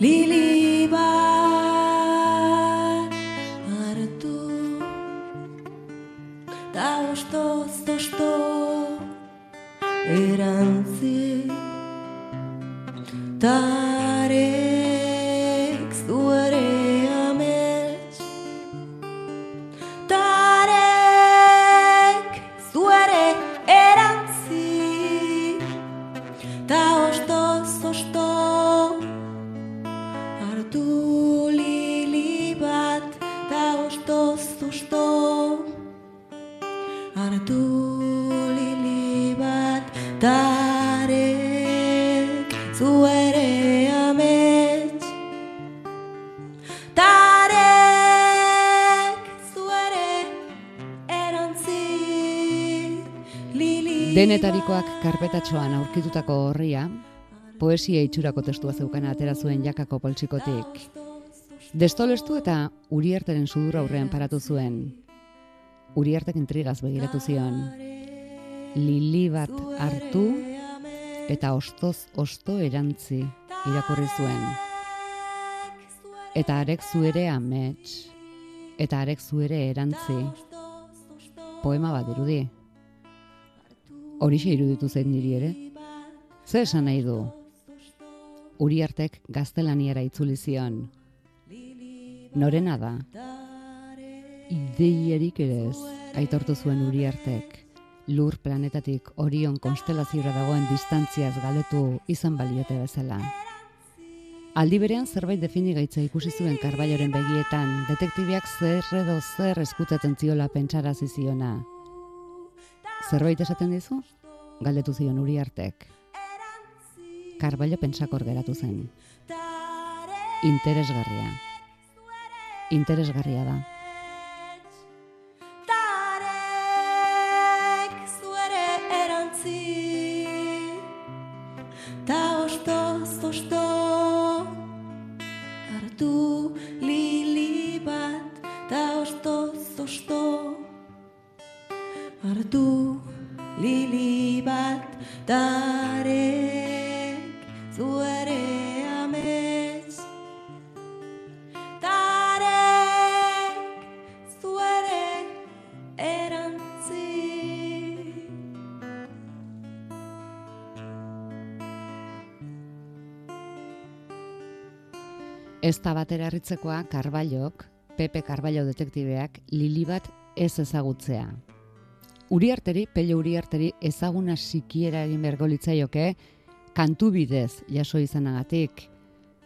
lili bat Denetarikoak karpetatxoan aurkitutako horria, poesia itxurako testua zeukana atera zuen jakako poltsikotik. Destolestu eta Uriarteren sudur aurrean paratu zuen. Uriartek intrigaz begiratu zion. Lili bat hartu eta ostoz osto erantzi irakurri zuen. Eta arek zuere amets, eta arek zuere erantzi. Poema bat dirudi. Horixe iruditu zen niri ere. Ze esan nahi du? Uriartek gaztelaniara itzuli zion. Norena da? Ideiarik ere ez, aitortu zuen Uriartek. Lur planetatik Orion konstelaziora dagoen distantziaz galetu izan baliote bezala. Aldi berean zerbait definigaitza ikusi zuen Karbaioren begietan, detektibiak zer edo zer eskutatzen ziola pentsarazi ziona. Zerbait esaten dizu? Galdetu zion Uriartek. Karbailo pentsakor geratu zen. Interesgarria. Interesgarria da. Ez da batera harritzekoa Karbailok, Pepe Karbailo detektibeak, lili bat ez ezagutzea. Uriarteri, Pello Uriarteri ezaguna sikiera egin bergo litzaioke, kantu bidez jaso izanagatik.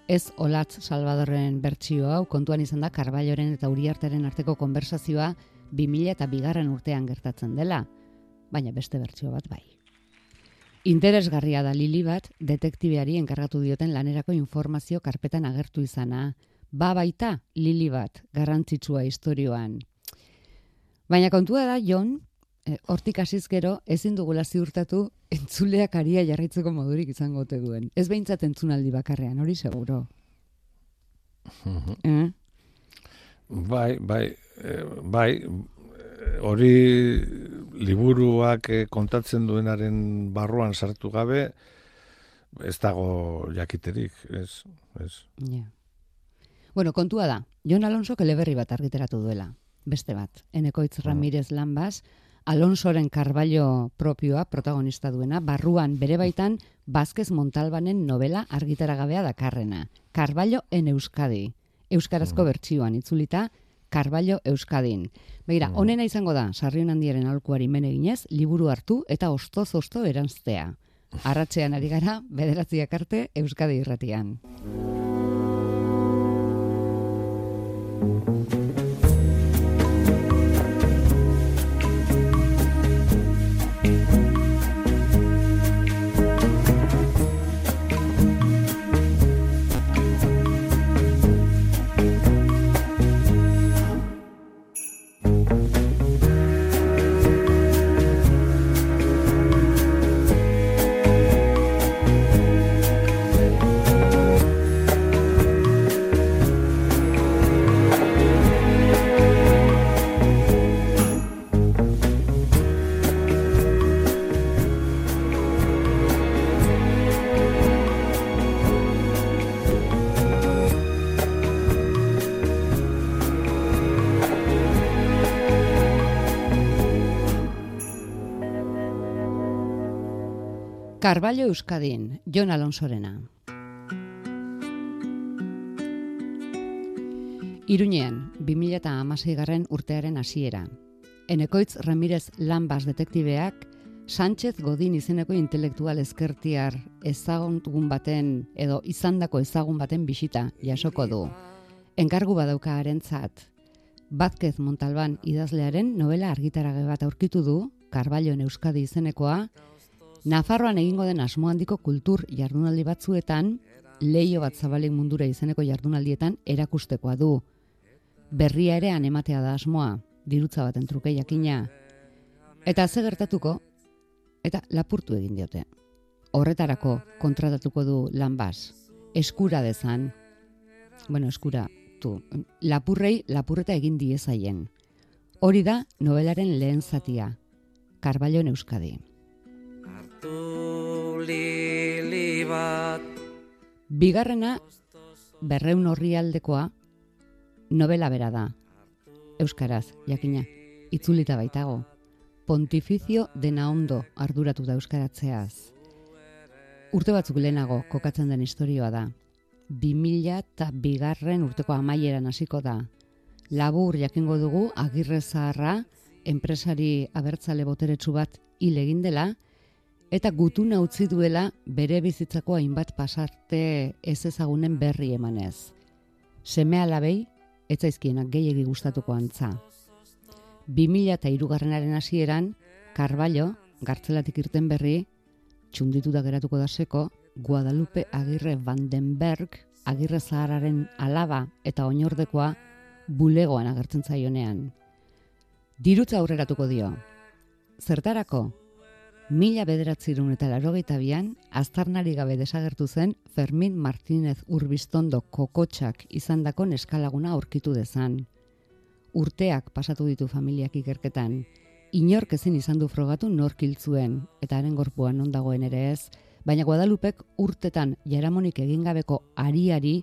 Ez Olatz Salvadorren bertsio hau kontuan izan da Karbaioren eta Uriarteren arteko konversazioa 2000 eta bigarren urtean gertatzen dela, baina beste bertsio bat bai. Interesgarria da Lili bat detektibeari enkargatu dioten lanerako informazio karpetan agertu izana. Ba baita Lili bat garrantzitsua istorioan. Baina kontua da Jon, eh, hortik hasiz gero ezin dugula ziurtatu entzuleak aria jarraitzeko modurik izango ote duen. Ez behintzat entzunaldi bakarrean, hori seguro. Eh? Bai, bai, eh, bai, hori liburuak eh, kontatzen duenaren barruan sartu gabe, ez dago jakiterik, ez, ez. Ja. Bueno, kontua da, Jon Alonso eleberri bat argiteratu duela. Beste bat, Enekoitz Ramirez Lanbas, Alonsoren Karballo propioa protagonista duena, barruan bere baitan Bazkez Montalbanen novela argitaragabea dakarrena. Karballo en Euskadi. Euskarazko bertsioan itzulita, Karballo Euskadin. Begira, honena izango da, sarrion handiaren alkuari men eginez, liburu hartu eta ostoz osto eranztea. Arratzean ari gara, bederatziak arte Euskadi irratian. Karballo Euskadin, Jon Alonsorena. Iruñean, 2006 garren urtearen hasiera. Enekoitz Ramirez Lambas detektibeak Sánchez Godin izeneko intelektual ezkertiar ezaguntun baten edo izandako ezagun baten bisita jasoko du. Enkargu badauka harentzat. Bazkez Montalban idazlearen novela argitarage bat aurkitu du, Karballo Euskadi izenekoa, Nafarroan egingo den asmo handiko kultur jardunaldi batzuetan, leio bat zabalik mundura izeneko jardunaldietan erakustekoa du. Berria ere anematea da asmoa, dirutza baten truke jakina. Eta ze gertatuko, eta lapurtu egin diote. Horretarako kontratatuko du lanbaz, eskura dezan, bueno, eskura, tu, lapurrei lapurreta egin diezaien. Hori da novelaren lehen zatia, Karballo Euskadi. Hartu lili bat Bigarrena, berreun horri aldekoa, novela bera da. Euskaraz, jakina, itzulita baitago. Pontifizio dena ondo arduratu da euskaratzeaz. Urte batzuk lehenago kokatzen den istorioa da. 2000 eta bigarren urteko amaieran hasiko da. Labur jakingo dugu agirre zaharra, enpresari abertzale boteretsu bat hil egin dela, eta gutuna utzi duela bere bizitzako hainbat pasarte ez ezagunen berri emanez. Seme alabei, ez zaizkienak gehiegi gustatuko antza. 2000 eta irugarrenaren hasieran, Karballo, gartzelatik irten berri, txunditu da geratuko da seko, Guadalupe Agirre Vandenberg, Agirre Zahararen alaba eta oinordekoa bulegoan agertzen zaionean. Dirutza aurreratuko dio. Zertarako, Mila bederatzirun eta larogeita bian, aztarnari gabe desagertu zen Fermin Martínez Urbistondo kokotxak izandako neskalaguna aurkitu dezan. Urteak pasatu ditu familiak ikerketan, inork ezin izan du frogatu nork hil zuen eta haren gorpuan non dagoen ere ez, baina Guadalupek urtetan jaramonik egingabeko ariari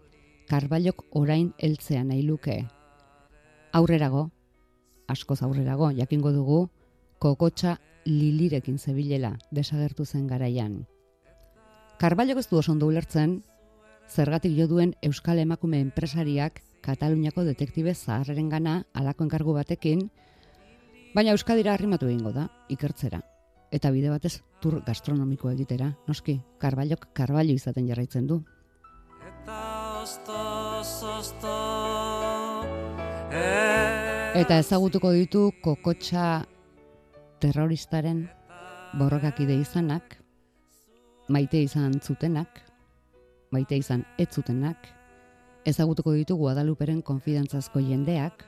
Karbailok orain heltzea nahi luke. Aurrerago, askoz aurrerago, jakingo dugu, kokotxa lilirekin zebilela desagertu zen garaian. Karbailok ez du oso ondo ulertzen, zergatik jo duen Euskal Emakume enpresariak Kataluniako detektibe zaharren gana alako enkargu batekin, baina Euskadira arrimatu egingo da, ikertzera. Eta bide batez tur gastronomiko egitera, noski, Karbailok Karbailo izaten jarraitzen du. eta ostoz osto e, Eta ezagutuko ditu kokotxa terroristaren borrokakide izanak, maite izan zutenak, maite izan ez zutenak, ezagutuko ditu Guadaluperen konfidantzazko jendeak,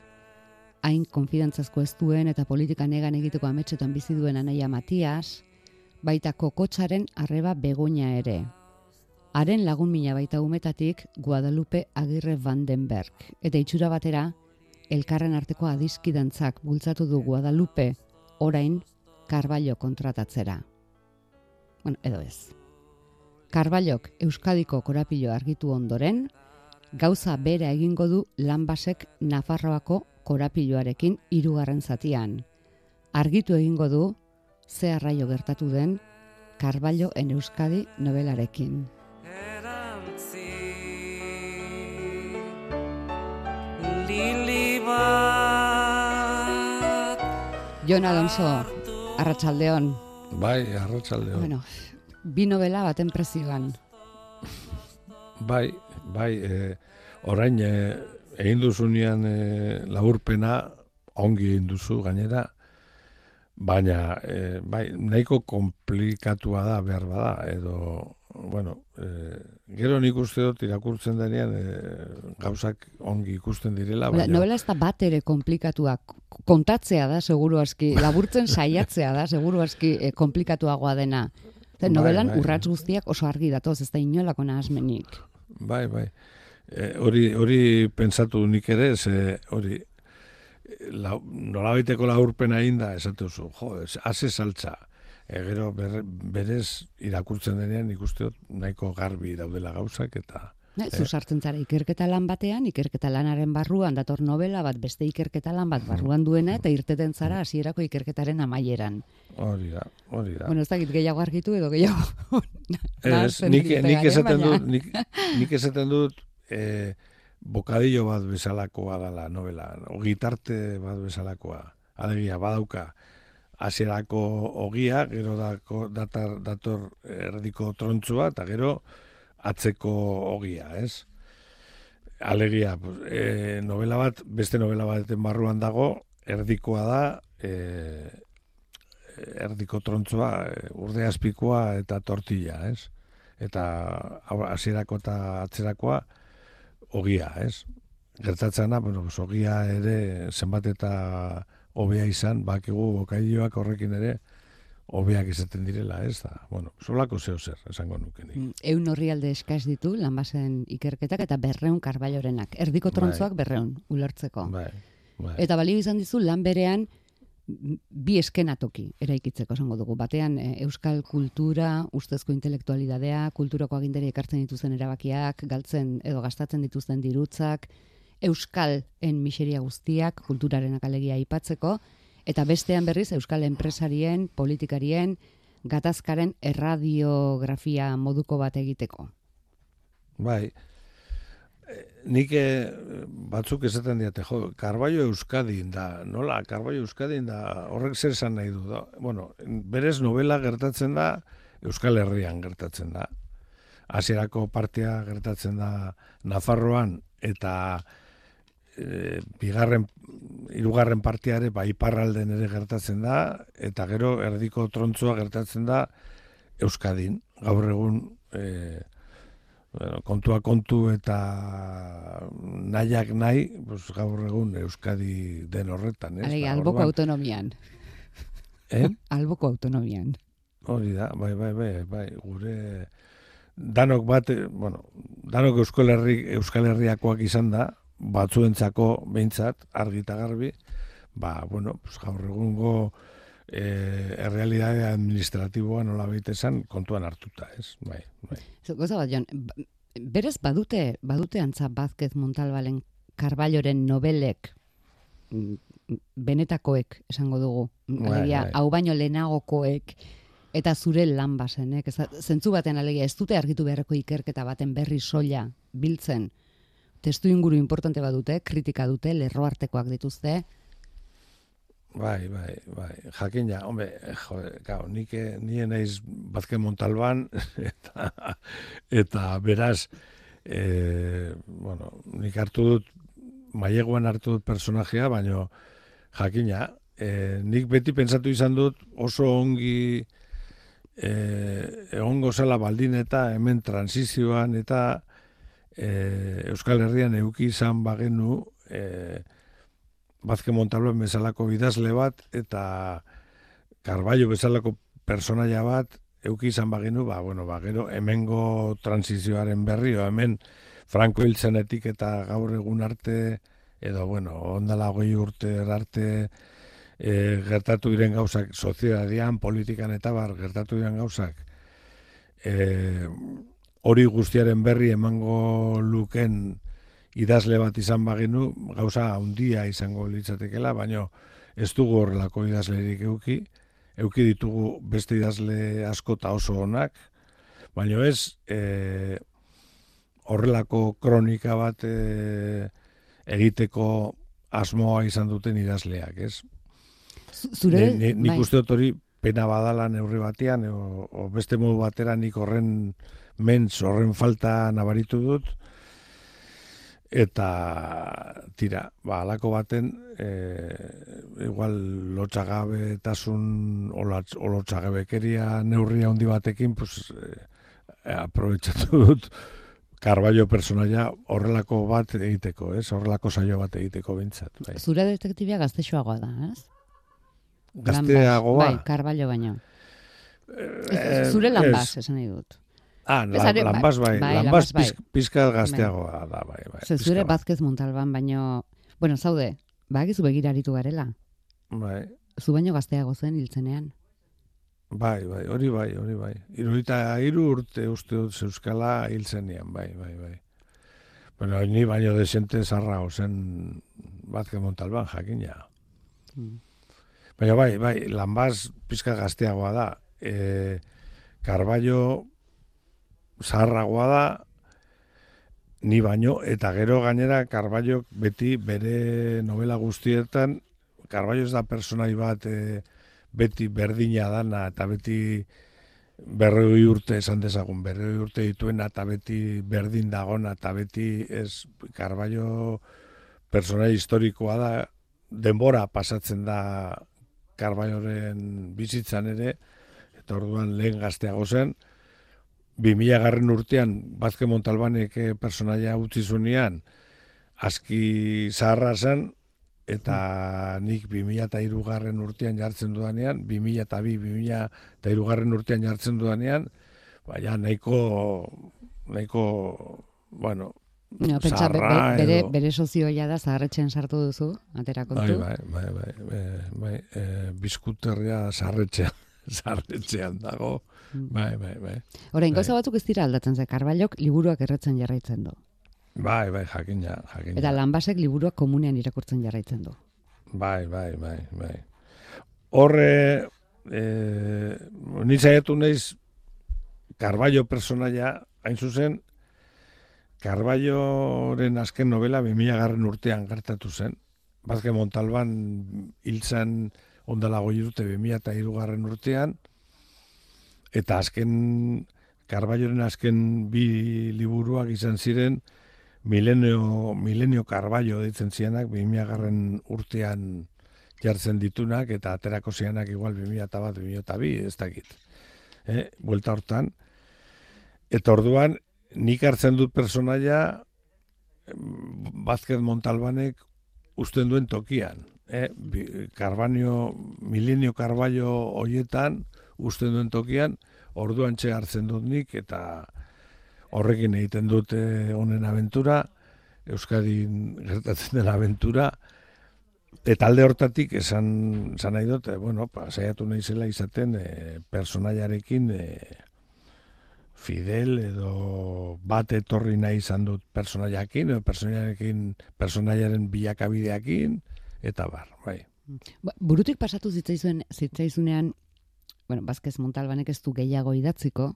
hain konfidantzazko ez duen eta politika negan egiteko ametsetan bizi duen anaia Matias, baita kokotxaren arreba begoña ere. Haren lagun mina baita umetatik Guadalupe Agirre Vandenberg. Eta itxura batera, elkarren arteko adiskidantzak bultzatu du Guadalupe orain Karballo kontratatzera. Bueno, edo ez. Karballok Euskadiko korapilo argitu ondoren, gauza bera egingo du lanbasek Nafarroako korapiloarekin hirugarren zatian. Argitu egingo du ze arraio gertatu den Karballo en Euskadi novelarekin. lili bat Jon Alonso, Arratsaldeon. Bai, arratsalde Bueno, bi novela baten prezioan. Bai, bai, e, orain e, egin duzunean e, laburpena ongi egin duzu gainera, baina e, bai, nahiko komplikatua da behar bada, edo, bueno, e, gero nik uste dut irakurtzen denean e, gauzak ongi ikusten direla, Baina, novela ez da bat ere komplikatua. Kontatzea da, seguru aski. Laburtzen saiatzea da, seguru aski eh, komplikatuagoa dena. Zer, Bai, novelan bai. urrats guztiak oso argi datoz, ez da inolako nahasmenik. Bai, bai. E, hori, hori pentsatu nik ere, ze hori la, nolabaiteko laburpena egin da, esate duzu, jo, haze saltza. E, gero ber, berez irakurtzen denean ikuste dut nahiko garbi daudela gauzak eta Ne, zu sartzen zara ikerketa lan batean, ikerketa lanaren barruan dator novela bat, beste ikerketa lan bat barruan duena, eta irteten zara hasierako ikerketaren amaieran. Hori da, hori da. Bueno, ez dakit gehiago argitu edo gehiago. Ez, nik, nik eh, esaten baina- dut, nik, nik esaten dut, eh, bokadillo bat bezalakoa dela novela, ogitarte bat bezalakoa. Alegia, badauka, hasierako ogia, gero dako, datar, dator erdiko trontzua, eta gero atzeko ogia, ez? Alegia, e, novela bat, beste novela baten barruan dago, erdikoa da, e, erdiko trontzua, e, urde azpikoa eta tortilla, ez? Eta hasierako eta atzerakoa ogia, ez? Gertatzena, bueno, pues, ogia ere zenbat eta hobea izan, bakigu bokailloak horrekin ere hobeak izaten direla, ez da? Bueno, solako zeo zer, esango nuke nik. Mm, Eun horri alde eskaz ditu, lanbasen ikerketak eta berreun karbaiorenak. Erdiko trontzoak berreun, ulertzeko. Bai, bai. Eta balio izan dizu lan berean bi eskenatoki eraikitzeko esango dugu. Batean e, euskal kultura, ustezko intelektualidadea, kulturako agindari ekartzen dituzten erabakiak, galtzen edo gastatzen dituzten dirutzak, euskalen miseria guztiak, kulturarenak alegia aipatzeko, eta bestean berriz euskal enpresarien, politikarien, gatazkaren erradiografia moduko bat egiteko. Bai. Eh, Nik eh, batzuk esaten diate, jo, Carballo Euskadin da, nola, Carballo Euskadin da, horrek zer esan nahi du da. Bueno, berez novela gertatzen da, Euskal Herrian gertatzen da. Hasierako partea gertatzen da Nafarroan, eta e, bigarren, hirugarren partea ere, ba, iparralden ere gertatzen da, eta gero erdiko trontzoa gertatzen da Euskadin. Gaur egun, e, bueno, kontua kontu eta nahiak nahi, pues, gaur egun Euskadi den horretan, ez? Alegia, Ba, alboko autonomian. Eh? Alboko autonomian. Hori da, bai, bai, bai, bai, gure danok bat, eh, bueno, danok Euskal Herri, Euskal Herriakoak izan da, batzuentzako behintzat, argi eta garbi, ba, bueno, pues, gaur egungo eh, errealidade administratiboa nola esan kontuan hartuta, ez? Bai, bai. Goza bat, Jon, ba- berez badute, badute antza Bazkez Montalbalen Karballoren nobelek mm, benetakoek esango dugu. Bai, Alegia, bai. hau baino lehenagokoek eta zure lan basenek. Ez, zentzu baten alegia, ez dute argitu beharreko ikerketa baten berri soila biltzen. Testu inguru importante badute, kritika dute, lerro artekoak dituzte. Bai, bai, bai. Jakin ja, hombre, jo, gau, nik, eh, nien naiz Bazke Montalban, eta, eta beraz, e, bueno, nik hartu dut, maileguan hartu dut personajea, baino jakina, e, nik beti pentsatu izan dut oso ongi e, egongo zela baldin eta hemen transizioan eta e, Euskal Herrian euki izan bagenu e, Bazke Montalban bezalako idazle bat eta Carballo bezalako personaia bat euki izan bagenu, ba, bueno, ba, gero hemengo transizioaren berri, o hemen Franco hiltzenetik eta gaur egun arte, edo, bueno, ondala hogei urte arte e, gertatu diren gauzak, soziedadian, politikan eta bar, gertatu diren gauzak, e, hori guztiaren berri emango luken idazle bat izan bagenu, gauza handia izango litzatekela, baino ez dugu horrelako idazlerik euki, euki ditugu beste idazle asko eta oso onak, baino ez e, horrelako kronika bat e, egiteko asmoa izan duten idazleak, ez? Zu- Zure, Ni- ni- nik bai. uste dut hori pena badala neurri batean, o, o beste modu batera nik horren mentz, horren falta nabaritu dut, eta tira, ba, alako baten, e, igual lotxagabe tasun, o lotxagabekeria neurria handi batekin, pues, e, aprobetsatu dut, Carballo personaia horrelako bat egiteko, ez? Horrelako saio bat egiteko bintzat. Bai. Zure detektibia gaztexoagoa da, ez? Gazteagoa. Bai, Carballo baino. Eh, Zure lan ez. baz, esan nahi dut. Ah, lan, are- lanbaz bai, bai, lanbaz bai. piz, pizka gazteagoa da, bai, bai. Ze pizka zure. Bazkez Montalban baino, bueno, zaude, bagizu begiraritu garela. Bai, Zu baino gazteago zen hiltzenean. bai, bai, hori bai, hori bai. Irurita hiru urte uste dut zeuskala hil zenean, bai, bai, bai. Bueno, ni baino desente zarra zen Bazke Montalban jakina. Mm. Baina bai, bai, lanbaz pizka gazteagoa da. E, Karbaio zaharragoa da, ni baino, eta gero gainera Karbaio beti bere novela guztietan, Karbaio ez da personai bat e, beti berdina dana, eta beti berroi urte esan dezagun, berroi urte dituena, eta beti berdin dagona, eta beti ez Karbaio personai historikoa da, denbora pasatzen da Karbaioren bizitzan ere, eta orduan lehen gazteago zen, 2000 garren urtean Bazke Montalbanek eh, personaia utzi zunean aski zaharra zen eta nik 2000 eta garren urtean jartzen dudanean 2000 eta 2000 eta garren urtean jartzen dudanean baina nahiko nahiko bueno No, pentsa, be- zaharra bere, edo- bere sozioia da zaharretxen sartu duzu, atera Bai, kontu. bai, bai, bai, bai, bai, e, bizkuterria sarretxean, sarretxean dago. Bai, bai, bai. Orain, Bai. batzuk ez dira aldatzen ze, Karbailok liburuak erretzen jarraitzen du. Bai, bai, jakina, jakina. Eta lanbasek liburuak komunean irakurtzen jarraitzen du. Bai, bai, bai, bai. Horre, e, ni saiatu naiz Carballo personaia, hain zuzen, Carballoren azken novela 2000 garren urtean gertatu zen. Bazke Montalban hiltzen ondala goi urte 2000 eta garren urtean, eta azken, Carballoren azken bi liburuak izan ziren, Milenio, Milenio Carballo ditzen zianak, 2000 garren urtean jartzen ditunak, eta aterako zianak igual 2000 eta bat, 2000 eta bi, ez dakit. Eh, buelta hortan. Eta orduan, nik hartzen dut personaia Bazket Montalbanek usten duen tokian. Eh, Carbanio, Milenio Carballo hoietan usten duen tokian, orduan txe hartzen dut nik, eta horrekin egiten dute honen aventura, Euskadin gertatzen den aventura, eta alde hortatik esan, esan nahi dut, eh, bueno, pa, saiatu naizela izaten e, personaiarekin e, fidel edo bat etorri nahi izan dut personaiakin, edo personaiarekin, personaiaren bilakabideakin, eta bar, bai. Ba, burutik pasatu zitzaizuen, zitzaizunean, bueno, Bazkez Montalbanek ez du gehiago idatziko,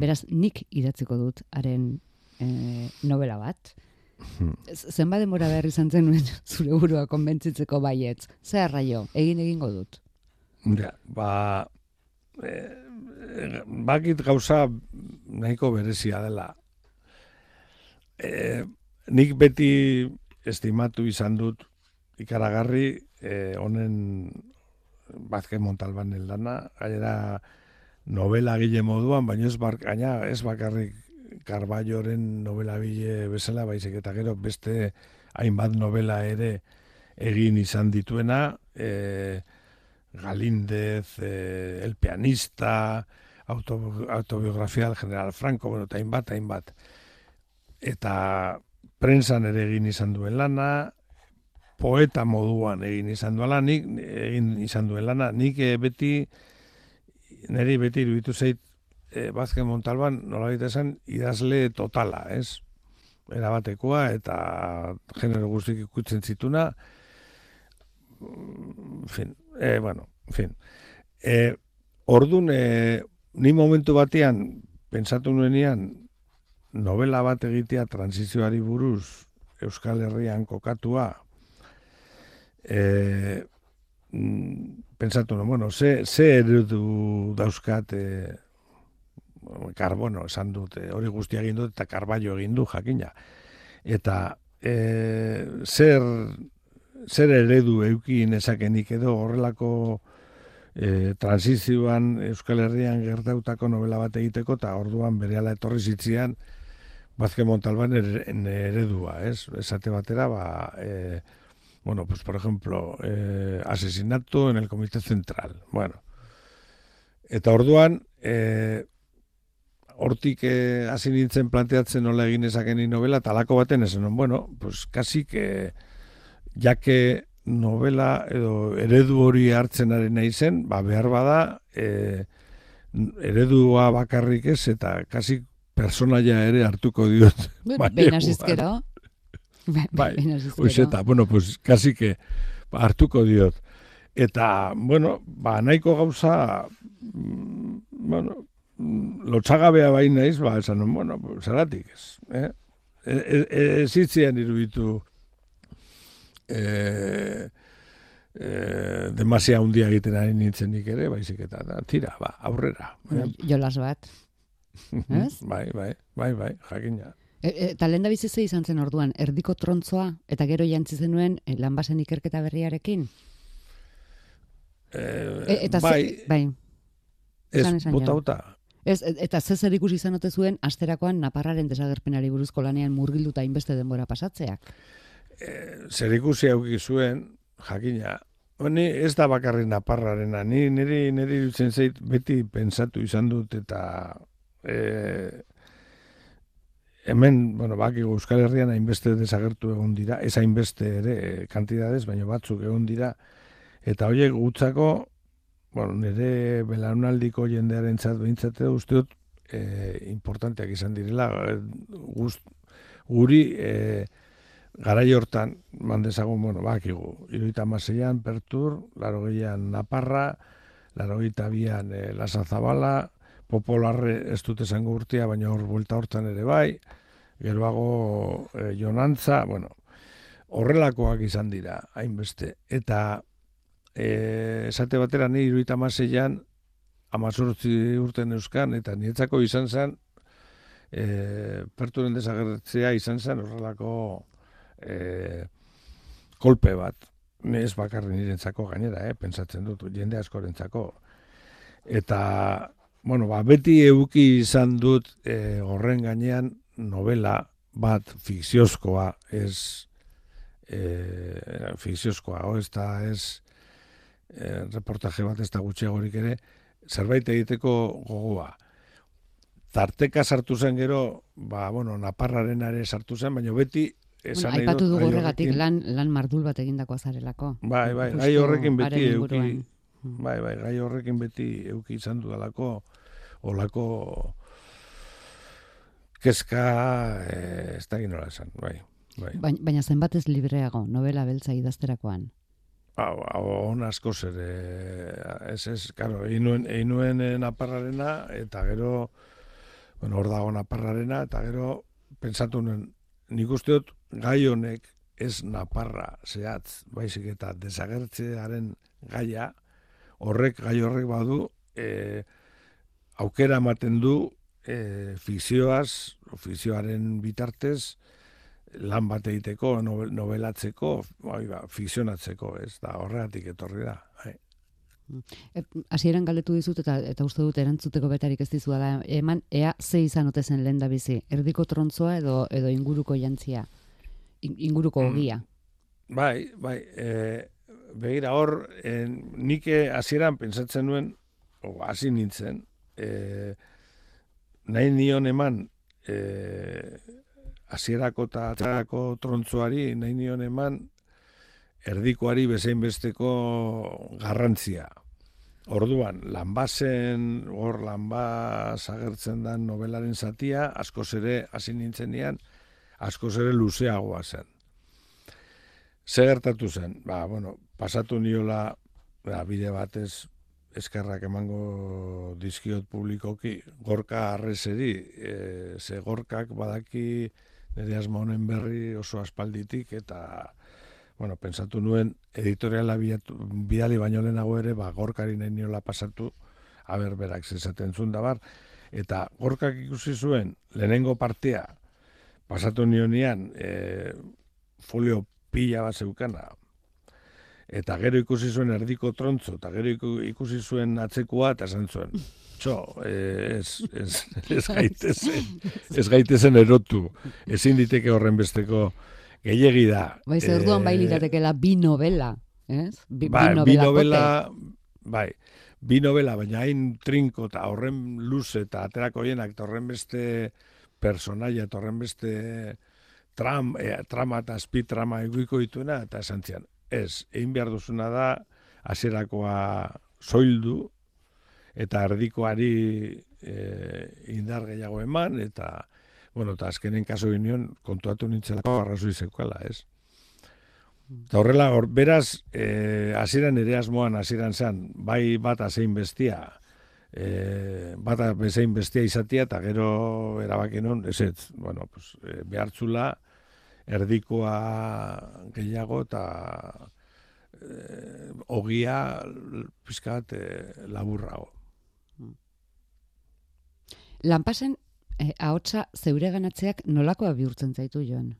beraz nik idatziko dut haren eh, novela bat. Zenba denbora behar izan zenuen zure burua konbentzitzeko baietz. Zer arraio, egin egingo dut. Ja, ba, e, e, bakit gauza nahiko berezia dela. E, nik beti estimatu izan dut ikaragarri e, honen Bazke Montalbanen lana, gainera novela gile moduan, baina ez, bar, gaina ez bakarrik Carballoren novela bile bezala, baizik eta gero beste hainbat novela ere egin izan dituena, e, Galíndez, eh, El pianista, auto, autobiografia del general Franco, bueno, eta hainbat, hainbat. Eta prensan ere egin izan duen lana, poeta moduan egin izan duen lana, nik, egin izan duen lana, nik eh, beti, niri beti iruditu zait, eh, Bazken Montalban, nola esan, idazle totala, ez? Erabatekoa eta genero guztik ikutzen zituna, en fin, e, bueno, en fin. E, ordun, e, ni momentu batean, pentsatu nuenean, novela bat egitea transizioari buruz Euskal Herrian kokatua, e, mm, pentsatu nuen, bueno, ze, ze eredu dauzkat e, karbono, esan dut, e, hori guztia egin dut, eta karbaio egin du, jakina. Eta e, zer, zer eredu euki nezakenik edo horrelako e, transizioan Euskal Herrian gertautako novela bat egiteko eta orduan berehala etorri zitzian Bazke Montalban ere- eredua, ez? Esate batera, ba, e, bueno, pues por ejemplo, eh, asesinato en el Comité Central. Bueno, eta orduan, eh, hortik eh, hasi nintzen planteatzen nola egin ezakeni novela, talako baten esan, bueno, pues casi que jake novela edo eredu hori hartzen ari nahi zen, ba behar bada e, eredua bakarrik ez eta kasi personaia ere hartuko diot. Behin maileguan. Bai, hasizkero. Hoizeta, bueno, pues, casi que hartuko diot. Eta, bueno, ba, nahiko gauza, mm, bueno, mm, lotxagabea bain naiz, ba, esan, bueno, zeratik ez. Eh? E, e, e, ez hitzean iruditu e, e, demasia handia egiten ari nintzen nik ere, baizik eta, da, tira, ba, aurrera. Eh? Jolas bat. Ez? bai, bai, bai, bai, jakina. E, e, eta lehen da bizitze izan zen orduan, erdiko trontzoa, eta gero jantzi zenuen e, lanbasen ikerketa berriarekin? E, E, eta bai, ze, bai. ez, esan, esan, bota, ja. bota. Ez, e- eta ze zer ikusi izan ote zuen, asterakoan naparraren desagerpenari buruzko lanean murgilduta hainbeste denbora pasatzeak. zer ikusi auki zuen, jakina, Ni ez da bakarri naparrarena, ni niri niri iruditzen zait beti pentsatu izan dut eta e, hemen, bueno, baki Euskal Herrian hainbeste desagertu egon dira, ez hainbeste ere eh, kantidades, baina batzuk egon dira, eta horiek gutzako, bueno, nire belaunaldiko jendearen txat behintzate uste dut e, importanteak izan direla, gust, guri e, garai hortan, mandezagun, bueno, bakigu, iruita maseian, Pertur, laro gehian Naparra, laro bian e, Lasa Zabala, Popolarre ez dut esango urtea, baina hor buelta hortan ere bai, geroago e, Jonantza, bueno, horrelakoak izan dira, hainbeste. Eta e, esate batera ni iruita maseian, amazortzi urten euskan, eta nietzako izan zen, e, perturen desagertzea izan zen horrelako e, kolpe bat. Ez bakarri nirentzako gainera, eh, pentsatzen dut, jende askorentzako. Eta, bueno, ba, beti euki izan dut e, horren gainean novela bat fikziozkoa, ez e, fikziozkoa, o, ez da, ez e, reportaje bat ez da gutxiagorik ere, zerbait egiteko gogoa. Tarteka sartu zen gero, ba, bueno, naparraren ere sartu zen, baina beti Bueno, esan nahi aipatu dugu horregatik lan, lan mardul bat egindako azarelako. Bai, bai, gai horrekin beti euki. Bai, bai, gai horrekin beti euki izan dudalako, olako kezka, eh, ez da nola esan, bai, bai. Baina, baina zenbat ez libreago, novela beltza idazterakoan. Hau, hau, on asko zer, ez ez, karo, egin nuen, egin nuen eh, naparrarena, eta gero, bueno, hor dago naparrarena, eta gero, pentsatu nuen, nik uste dut, gai honek ez naparra zehatz, baizik eta desagertzearen gaia, horrek, gai horrek badu, e, aukera ematen du e, fikzioaz, fikzioaren bitartez, lan bat egiteko, novel- novelatzeko, bai, ba, fikzionatzeko, ez da, horregatik etorri da. Bai. E, hasieran galdetu dizut eta eta uste dut erantzuteko betarik ez dizu da eman ea ze izan ote zen lehen da bizi. Erdiko trontzoa edo edo inguruko jantzia. In- inguruko Mm. ogia. Bai, bai, e, begira hor, e, nik eh, hasieran pentsatzen nuen, o, hasi nintzen, e, nahi nion eman, e, hasierako eta atzerako trontzoari, nahi nion eman, erdikoari bezain besteko garrantzia. Orduan, lanbazen, hor lanbaz agertzen den novelaren zatia, askoz ere hasi nintzenean, askoz ere luzeagoa zen. Ze gertatu zen? Ba, bueno, pasatu niola ba, bide batez eskerrak emango dizkiot publikoki gorka arrezeri, e, ze gorkak badaki nire asmo honen berri oso aspalditik eta bueno, pensatu nuen editoriala bilatu, bidali baino lehenago ere, ba, gorkari nahi niola pasatu, aber berak zezaten zuen da bar, eta gorkak ikusi zuen lehenengo partea, pasatu nionean, e, folio pila bat zeukana, eta gero ikusi zuen erdiko trontzo, eta gero iku- ikusi zuen atzekoa, eta esan zuen, txo, ez, ez, ez gaitezen, ez gaitezen erotu, ezin diteke horren besteko gehiegi da. Bai, ze orduan bai Eh, liratekeela bi novela, ez? Bi, Bai, bi bi novela, bai, bi novela, baina hain trinko eta horren luze eta aterako hienak eta horren beste personaia eta horren beste tram, e, trama eta azpi trama eguiko dituena eta esan zian, ez, egin behar duzuna da hasierakoa soildu eta erdikoari e, indar gehiago eman, eta, bueno, eta azkenen kaso ginen kontuatu nintzelako arrazoi zeukala, ez? Eta horrela, hor, beraz, e, aziran ere asmoan, aziran zen, bai bat azein bestia, e, bata bezein bestia izatia eta gero erabaken hon, ez ez, bueno, pues, e, behartzula erdikoa gehiago eta e, ogia pizkat e, laburrago. Lanpasen, eh, ahotsa zeure ganatzeak nolakoa bihurtzen zaitu joan?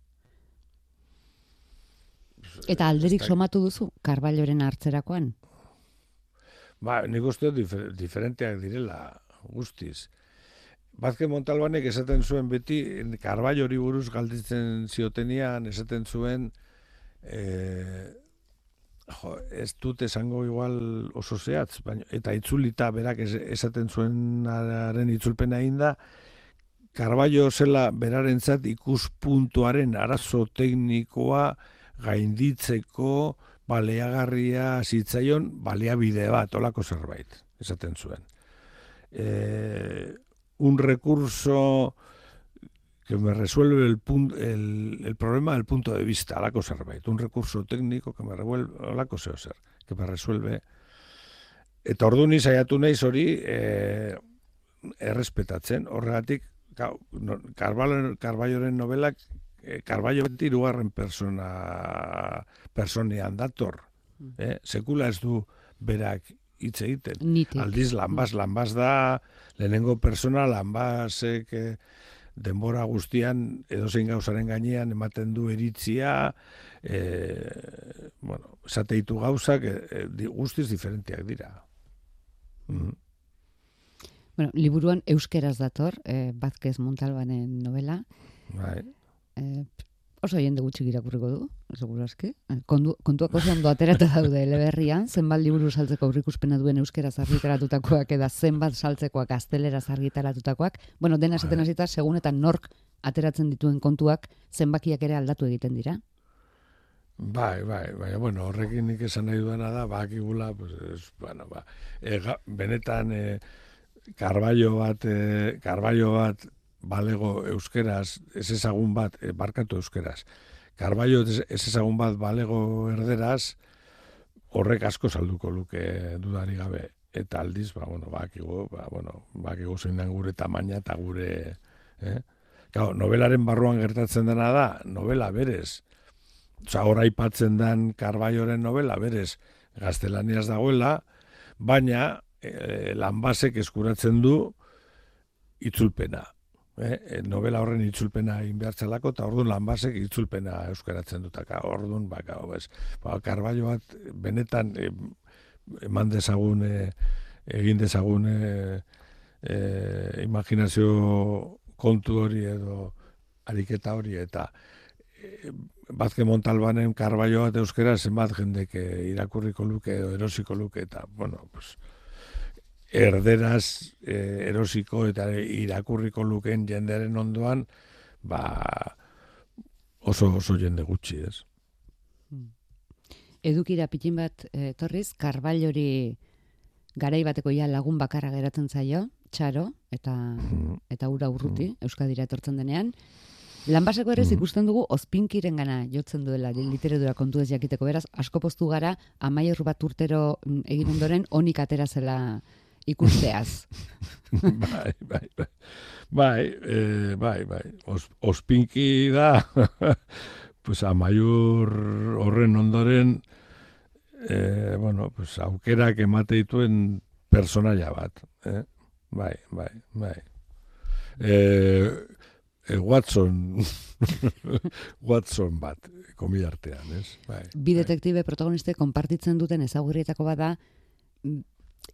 Eta alderik somatu duzu, karballoren hartzerakoan? Ba, nik uste difer, diferenteak direla guztiz. Bazke Montalbanek esaten zuen beti, Karbai hori buruz galditzen ziotenian, esaten zuen, e, jo, ez dut esango igual oso zehatz, baina, eta itzulita berak es, esaten zuenaren itzulpena egin da, Karbaio zela berarentzat ikuspuntuaren arazo teknikoa gainditzeko baleagarria zitzaion baliabide bat, olako zerbait, esaten zuen. E, un recurso que me resuelve el, el, el problema del punto de vista, alako zerbait. Un recurso técnico que me revuelve, olako zeo zer, que me resuelve. Eta ordu ni saiatu naiz hori e, errespetatzen, horregatik, Carballoren novelak, e, Carballo beti irugarren persona, personean dator. Eh? Sekula ez du berak hitz egiten. Nitik. Aldiz, lanbaz, lanbaz da, lehenengo persona, lanbazek eh, denbora guztian edozein gauzaren gainean ematen du eritzia, eh, bueno, esateitu gauzak eh, eh, guztiz diferenteak dira. Mm. Bueno, liburuan euskeraz dator, eh, Bazkez Montalbanen novela. Bai. Eh, oso jende gutxi irakurriko du. Eh, Kondu, kontuak oso ondo aterata daude eleberrian, zenbat liburu saltzeko aurrikuspena duen euskeraz argitaratutakoak eta zenbat saltzekoak gazteleraz argitaratutakoak. Bueno, dena esaten hasita segun eta nork ateratzen dituen kontuak zenbakiak ere aldatu egiten dira. Bai, bai, bai, bueno, horrekin nik esan nahi duena da, bakigula, pues, es, bueno, ba, e, benetan e, karbaio bat, e, karbaio bat balego euskeraz, ez ezagun bat, e, barkatu euskeraz, karbaio ez, ez ezagun bat balego erderaz, horrek asko salduko luke dudari gabe. Eta aldiz, ba, bueno, bakigu, ba, bueno, bakigu zein den gure tamaina eta gure, eh? Gau, novelaren barruan gertatzen dena da, novela berez, Osa, hor aipatzen dan Karbaioren novela, berez, gaztelaniaz dagoela, baina e, lanbasek eskuratzen du itzulpena. Eh? E, novela horren itzulpena egin behartzelako, eta orduan lanbasek itzulpena euskaratzen dutaka. Orduan, baka, bez, ba, Karbaio bat benetan e, eman dezagun, e, egin dezagun e, e, imaginazio kontu hori edo ariketa hori, eta e, Bazke Montalbanen karbaio bat euskera zenbat jendek eh, irakurriko luke edo erosiko luke eta, bueno, pues, erderaz eh, erosiko eta irakurriko lukeen jendearen ondoan, ba, oso oso jende gutxi, ez? Edukira pitin bat eh, etorriz, karballori garai bateko ja lagun bakarra geratzen zaio, txaro, eta Mm. eta ura urruti, Euskadira etortzen denean. Lanbaseko ere Mhm. ikusten dugu ospinkiren gana jotzen duela literatura kontu ez jakiteko. Beraz, asko poztu gara, amaier bat urtero mm, egin ondoren onik atera zela ikusteaz. bai, bai, bai. Bai, eh, bai, bai. Os, ospinki da, pues amaiur horren ondoren, eh, bueno, pues aukerak emate dituen personaia bat. Eh? Bai, bai, bai. Eh, eh, Watson, Watson bat, komila artean, ez? Bai, Bi bai. detektibe protagoniste konpartitzen duten ezagurrietako bada,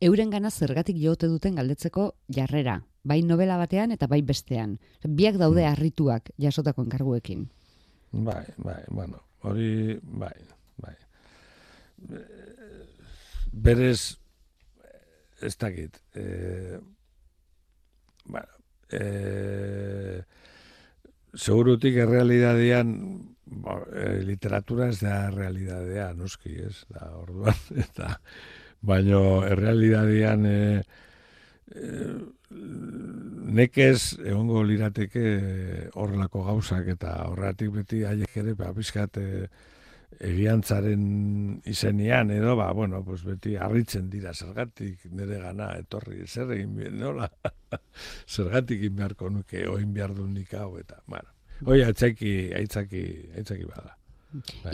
euren gana zergatik jote duten galdetzeko jarrera. Bai novela batean eta bai bestean. Biak daude Mm. harrituak jasotako enkarguekin. Bai, bai, bueno, hori, bai, bai. Berez, ez dakit, eh, bueno, eh, segurutik errealidadean, ba, eh, literatura ez da realidadea, noski, ez, da, orduan, eta, baino errealidadean eh, eh, nekez egongo lirateke horrelako gauzak eta horretik beti haiek ere ba bizkat eh, egiantzaren izenean edo ba bueno pues beti harritzen dira zergatik nire gana etorri zer egin bi- nola zergatik egin beharko nuke oin behar du nik hau eta bueno Hoi, aitzaki, aitzaki, aitzaki bada.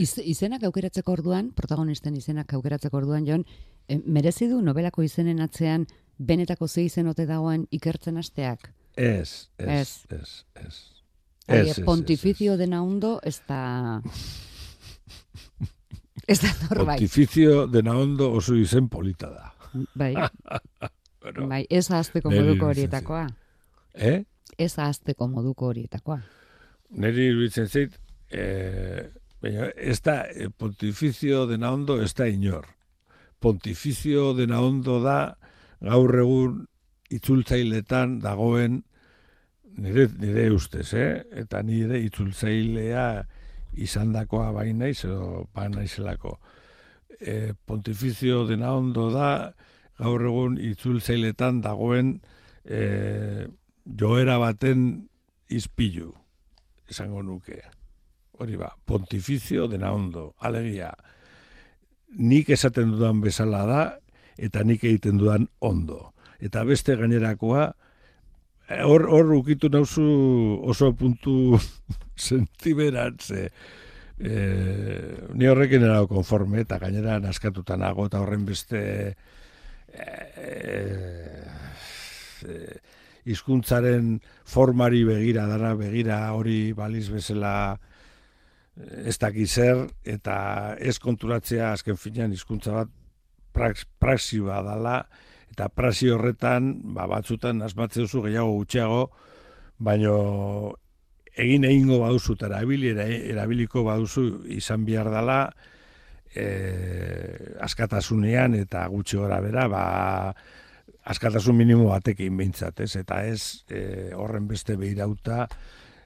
Iz, izenak aukeratzeko orduan, protagonisten izenak aukeratzeko orduan, Jon, e, merezi du nobelako izenen atzean benetako ze izen ote dagoen ikertzen hasteak? Ez, ez, Ez. ez, ez. Pontificio de Naundo ez da... ez da norbait. Pontificio de Naondo oso izen polita da. Bai, Bueno, bai, ez ahazteko Neri moduko horietakoa. eh? Ez ahazteko moduko horietakoa. Neri iruditzen zait, eh, baina ez da, eh, pontificio de Naondo ez da inor. Pontificio de Naondo da gaur egun itzultzailetan dagoen nire, nire ustez, eh? eta nire itzultzailea izandakoa bai naiz edo ba naizelako. E, pontificio de Naondo da gaur egun itzultzailetan dagoen e, joera baten izpilu esango nuke. Hori ba, pontificio de Naondo, alegia. Nik esaten dudan bezala da, eta nik egiten dudan ondo. Eta beste gainerakoa, eh, hor, hor ukitu nauzu oso puntu sentiberatze. E, ni horrekin erago konforme, eta gainera naskatuta nago, eta horren beste e, e, hizkuntzaren formari begira, dara begira hori baliz bezala eh, ez daki zer, eta ez konturatzea azken finean hizkuntza bat prax, praxi bat dala, eta praxi horretan, ba, batzutan asmatze duzu gehiago gutxiago, baino egin egingo baduzu eta erabili, era- erabiliko baduzu izan behar dala, e, askatasunean eta gutxi gora bera, ba, askatasun minimo batekin behintzat, ez? Eta ez e, horren beste behirauta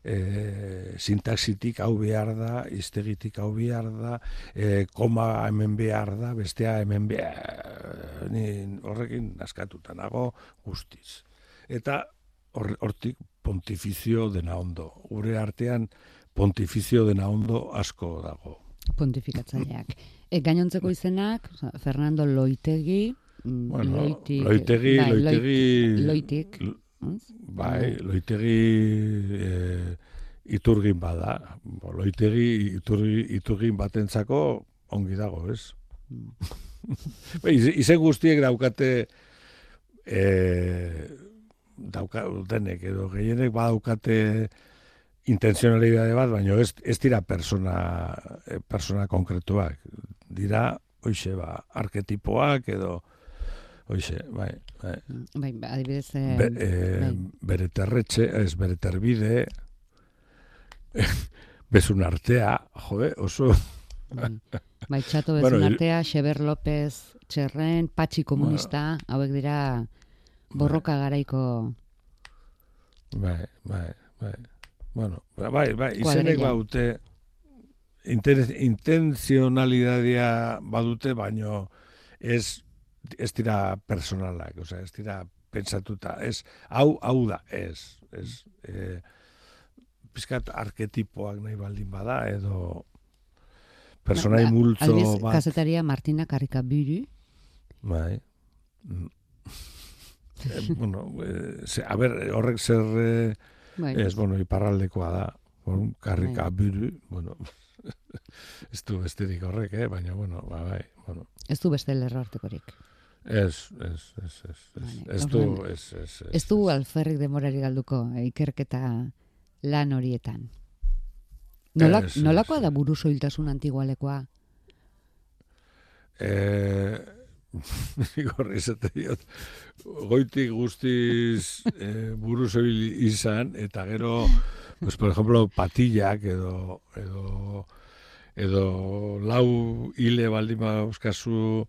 e, sintaxitik hau behar da, iztegitik hau behar da, e, koma hemen behar da, bestea hemen behar, ni horrekin askatuta nago guztiz. Eta hor- hortik pontifizio dena ondo. Gure artean pontifizio dena ondo asko dago. Pontifikatzaileak. E, gainontzeko izenak, Fernando Loitegi, mm, Bueno, Loitik, loitegi, bai, loitegi, Loitik? Bai, loitegi e, iturgin bada. Loitegi iturgi, iturgin batentzako ongi dago, ez? Ba, ize, izen guztiek daukate e, dauka, denek edo gehienek badaukate intenzionalidade bat, baina ez, ez dira persona, eh, persona konkretuak. Dira, hoxe, ba, arketipoak edo, hoxe, bai, bai. Bai, ba, adibidez, eh, Be, e, bai. bere terretxe, ez bere terbide, bezun artea, jode, oso, bai. bai, txato Bueno, bezun il- artea, Xeber López, Txerren, Patxi komunista, hauek dira borroka garaiko bai, bai, bai. Bueno, ba- bai, bai, izenek baute, inten, intenzionalidadea badute, baino ez, ez dira personalak, osea, ez dira pentsatuta, ez, hau, hau da, ez, ez, e, pizkat arketipoak nahi baldin bada, edo personai Ba, multzo adibidez, bat. kazetaria Martina Karikabiri, Bai. Mm. Eh, bueno, eh, ze, a ber, horrek zer eh, bai, ez, bueno, iparraldekoa da. Bueno, karrika Bai. bueno, ez du besterik horrek, eh? baina, bueno, ba, bai, bueno, ez du beste lerro artekorik. Ez, ez, ez, ez, ez, ez du, ez, ez, ez, Ez du alferrik demorari galduko ikerketa lan horietan. Nola, Ez, nolakoa da buru soiltasun antigualekoa? Eh, horri esate diot, goitik guztiz eh, buru izan, eta gero, pues, por ejemplo, patillak edo, edo, edo lau hile baldin euskazu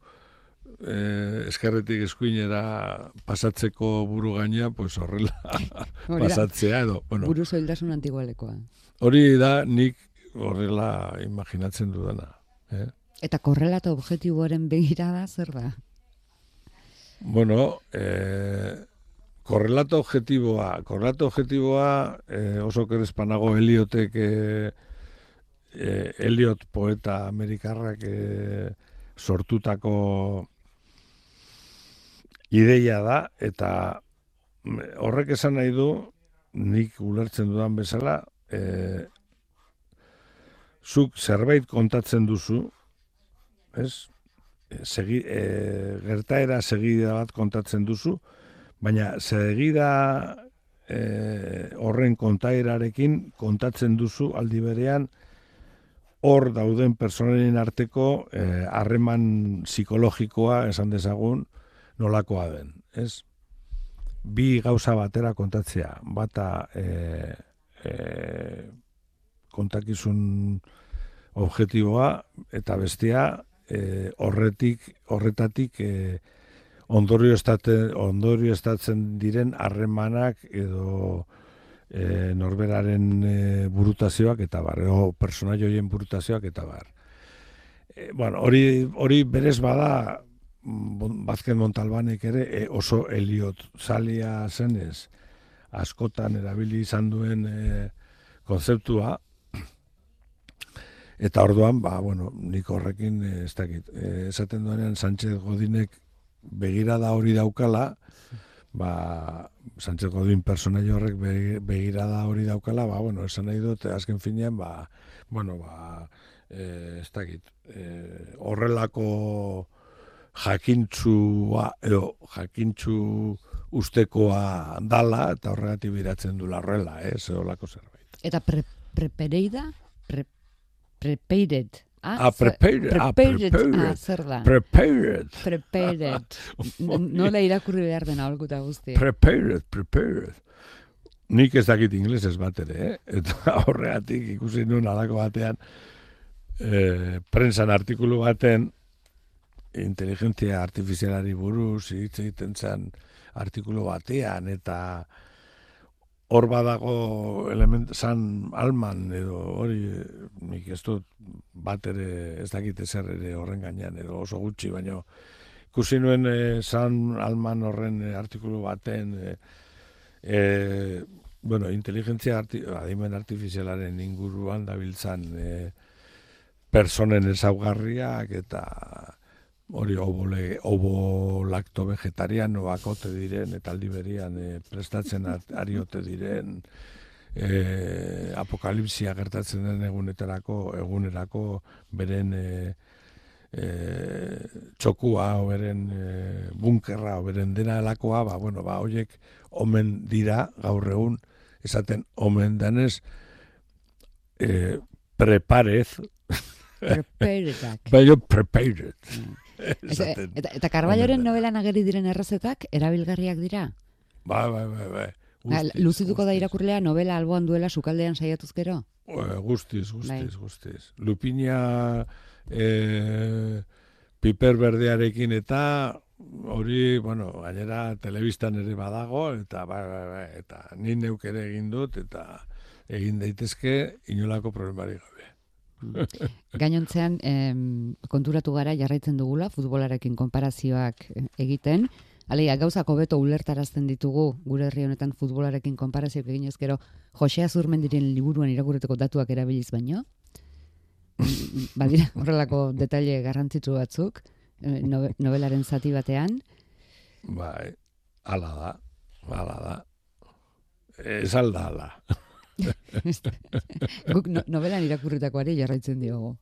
eh, eskerretik eskuinera pasatzeko buru gaina, pues horrela pasatzea edo, bueno, buru soiltasun antigualekoa. hori da nik horrela imaginatzen dudana. Eh? Eta korrelato objektiboaren begirada zer da? Bueno, eh, korrelato objetiboa, korrelato objetiboa eh, oso kerezpanago Eliotek eh, eh, Eliot poeta amerikarrak eh, sortutako ideia da eta mm, horrek esan nahi du nik ulertzen dudan bezala eh, zuk zerbait kontatzen duzu ez? Segi, e, gertaera segida bat kontatzen duzu baina segida e, horren kontaerarekin kontatzen duzu aldi berean hor dauden personen arteko eh, harreman psikologikoa esan dezagun nolakoa den, ez? Bi gauza batera kontatzea, bata e, e, kontakizun objektiboa eta bestea e, horretik horretatik e, ondorio estate ondorio estatzen diren harremanak edo e, norberaren e, burutazioak eta bar, edo personai hoien burutazioak eta bar. E, bueno, hori, hori berez bada Bazken Montalbanek ere e, oso Eliot zalia zenez askotan erabili izan duen e, konzeptua eta orduan, ba, bueno, nik horrekin e, ez dakit, e, esaten duenean Sánchez Godinek begirada hori daukala, ba, Sánchez Godin personaio horrek be- begirada hori daukala, ba, bueno, esan nahi dut, azken finean, ba, bueno, ba, e, ez dakit, e, horrelako jakintzua, edo jakintzu ustekoa dala, eta horregatik biratzen du horrela, eh, zeolako zerbait. Eta pre, prepereida? Pre, prepared. Ah, zer- prepared, ah, prepared. prepared. Ah, zer da? Prepared, prepared. N- Nola irakurri behar dena holkuta guzti. prepared, prepared. Nik ez dakit inglesez bat ere, eh? eta horregatik ikusi nuen alako batean, eh, prensan artikulu baten, inteligentzia artifizialari buruz, hitz egiten zen artikulu batean, eta hor badago element, san alman, edo hori, nik ez dut bat ere, ez dakit ezer ere horren gainean, edo oso gutxi, baino, ikusi nuen eh, san alman horren eh, artikulu baten, eh, e, bueno, inteligentzia arti, adimen artifizialaren inguruan dabiltzan e, personen ezaugarriak eta hori obole, obo lakto vegetarianoak ote diren eta aldi berian e, prestatzen at- ari ote diren e, apokalipsia gertatzen den egunetarako egunerako beren e, e, txokua, beren e, bunkerra, beren dena elakoa, ba, bueno, ba, hoiek omen dira gaur egun, esaten omen denez, e, preparez, Preparedak. baina prepared. Eta, eta, eta Carballoren novelan ageri diren errezetak erabilgarriak dira. Bai, bai, bai, bai. Ba, Guztiz, Luzituko da irakurlea novela alboan duela sukaldean saiatuz gero. Eh, Guztiz, guztiz, guztiz. Lupina e, piper berdearekin eta hori, bueno, gainera telebistan ere badago, eta bai, bai, bai, eta ni neuk ere egin dut, eta egin daitezke inolako problemari gabe. Gainontzean em, konturatu gara jarraitzen dugula futbolarekin konparazioak eh, egiten. Alegia, gauzak hobeto ulertarazten ditugu gure herri honetan futbolarekin konparazioak eginez gero Jose Azurmendiren liburuan irakurreteko datuak erabiliz baino. Badira horrelako detaile garrantzitsu batzuk eh, novelaren zati batean. Bai, ala da, ala da. Ez alda, ala. Guk no, novelan irakurritakoari jarraitzen diogu.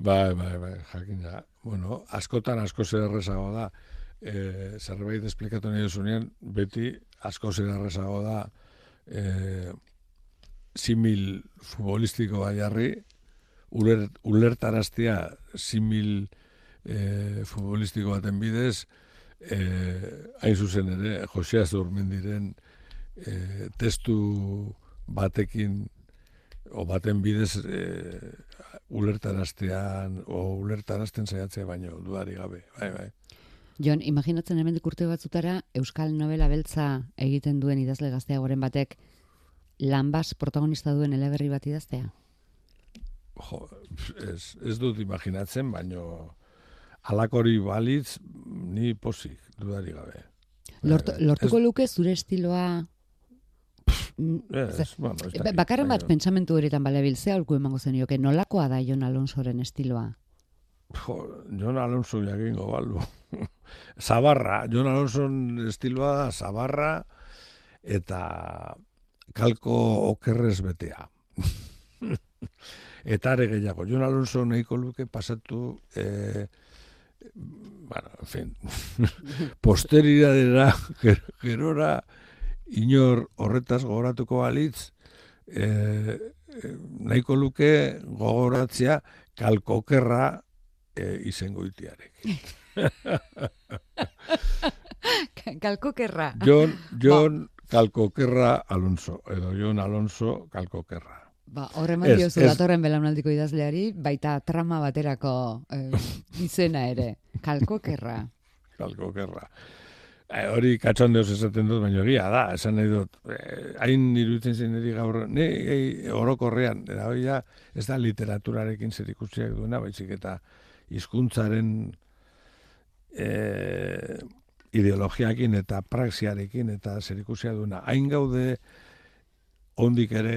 Bai, bai, bai, jakina. Bueno, askotan asko zer da, e, zerbait esplikatu nahi duzunean, beti asko zer da, e, simil futbolistiko baiarri, uler, ulertaraztia simil e, futbolistiko baten bidez, e, hain zuzen ere, Jose Azurmendiren e, testu batekin o baten bidez e, ulertaraztean o ulertarazten saiatzea baino dudari gabe. Bai, bai. Jon, imaginatzen hemendik urte batzutara Euskal novela beltza egiten duen idazle gazteagoren batek lanbas protagonista duen eleberri bat idaztea? Jo, ez, ez dut imaginatzen, baino alakori balitz ni posik, dudari gabe. Lortu, bai. lortuko luke zure estiloa Mm, Ez, bueno, ez ba- bakarren bat pentsamentu horitan balebil, ze aholku emango zenioke, nolakoa da Jon Alonsoren estiloa? Jo, Jon Alonso jakingo balu. Zabarra, Jon Alonso estiloa da Zabarra eta kalko okerrez betea. eta are gehiago, Jon Alonso nahiko luke pasatu eh, bueno, en fin, posteriradera, ger- gerora, inor horretaz gogoratuko balitz, eh, eh, nahiko luke gogoratzea kalkokerra e, izango itiarek. Kalkokerra. Jon, Jon Kalkokerra Alonso, edo Jon Alonso Kalkokerra. Ba, horren Ez, diozu datorren belaunaldiko idazleari, baita trama baterako eh, izena ere. Kalkokerra. Kalkokerra. Eh, hori katxondeoz esaten dut, baina egia da, esan nahi dut, eh, hain iruditzen zen niri gaur, ne, eh, orokorrean, eta hori da, ez da literaturarekin zer ikusiak duena, baizik eta hizkuntzaren eh, ideologiakin eta praxiarekin eta zer ikusia duena. Hain gaude ondik ere